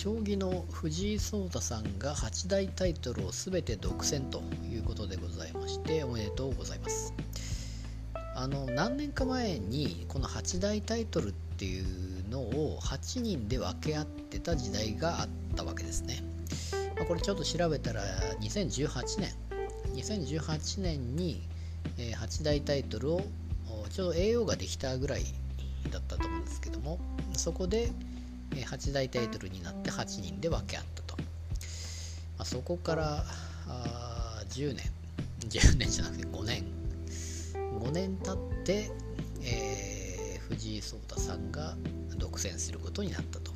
将棋の藤井聡太さんが八大タイトルを全て独占ということでございましておめでとうございます。あの何年か前にこの八大タイトルっていうのを8人で分け合ってた時代があったわけですね、まあ、これちょっと調べたら2018年。2018年に、え、8大タイトルをちょうど栄養ができたぐらいだったと思うんですけどもそこで8大タイトルになって8人で分け合ったと、まあ、そこからあ10年。10年じゃなくて5年。5年経って、えー、藤井聡太さんが独占することになったと。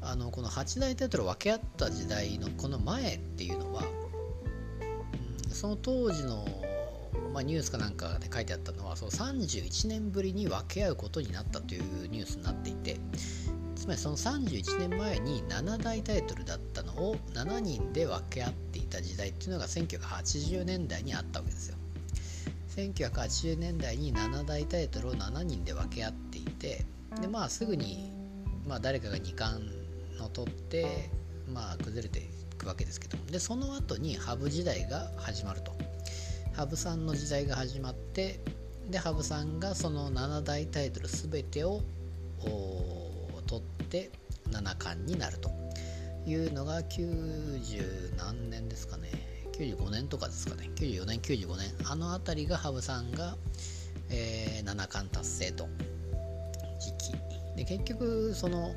あのこの8大タイトル分け合った時代のこの前っていうのは、うん、その当時のまあ、ニュースかなんかで書いてあったのはそう31年ぶりに分け合うことになったというニュースつまりその31年前に7大タイトルだったのを7人で分け合っていた時代っていうのが1980年代にあったわけですよ。1980年代に7大タイトルを7人で分け合っていてでまあすぐに、まあ、誰かが2冠を取ってまあ崩れていくわけですけども。でその後に羽生時代が始まると。羽生さんの時代が始まってで羽生さんがその7大タイトル全てを取って七冠になるというのが90何年ですかね。95年とかですかね。94年95年。あの辺りが羽生さんが、えー、七冠達成と。時期。で結局その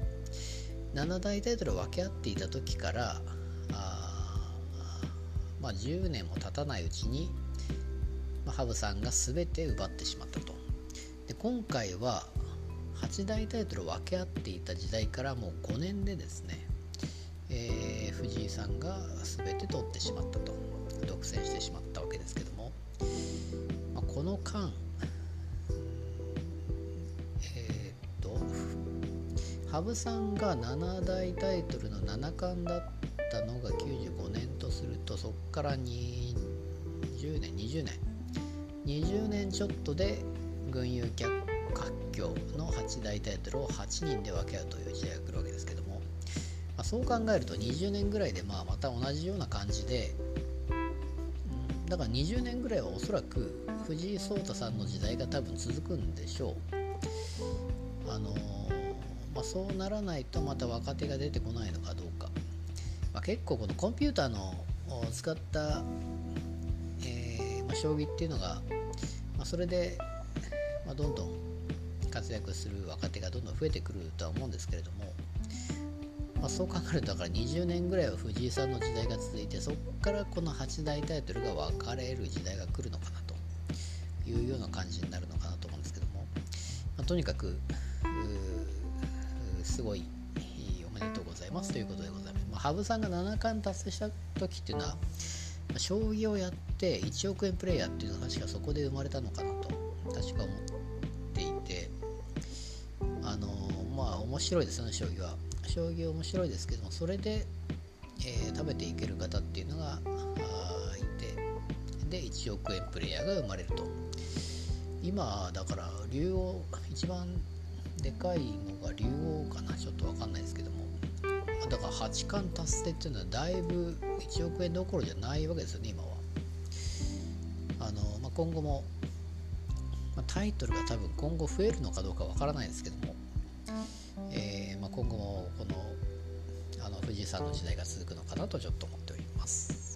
7大タイトルを分け合っていた時からあまあ10年も経たないうちにまあ、羽生さんが全て奪ってしまったと。で今回は8大タイトルを分け合っていた時代からもう5年でですね、えー、藤井さんが全て取ってしまったと。独占してしまったわけですけども、まあ、この間え、っと羽生さんが7大タイトルの七冠だったのが95年とするとそこから20年20年20年ちょっとで群雄割拠の8大タイトルを8人で分け合うという時代が来るわけですけども、まあ、そう考えると20年ぐらいでまあまた同じような感じで、うん、だから20年ぐらいはおそらく藤井聡太さんの時代が多分続くんでしょう。あのー、まあ、そうならないとまた若手が出てこないのかどうか、まあ、結構このコンピューターの使った、えーまあ、将棋っていうのがまあ、それで、まあ、どんどん活躍する若手がどんどん増えてくるとは思うんですけれども、まあ、そう考えるとだから20年ぐらいは藤井さんの時代が続いてそこからこの8大タイトルが分かれる時代が来るのかなというような感じになるのかなと思うんですけども、まあ、とにかくすごいおめでとうございますということでございます。まあ、羽生さんが七冠達成した時っていうのは将棋をやって1億円プレイヤーっていうのが確かそこで生まれたのかなと確か思っ面白いですよね将棋は。将棋面白いですけどもそれで、えー、食べていける方っていうのがいて。で1億円プレイヤーが生まれると。今だから竜王一番でかいのが竜王かな。ちょっと分かんないですけども。だから八冠達成っていうのはだいぶ1億円どころじゃないわけですよね今は。あの、まあ、今後も、まあ、タイトルが多分今後増えるのかどうかわからないですけども、えー、まあ、今後もこのあの藤井さんの時代が続くのかなとちょっと思っております。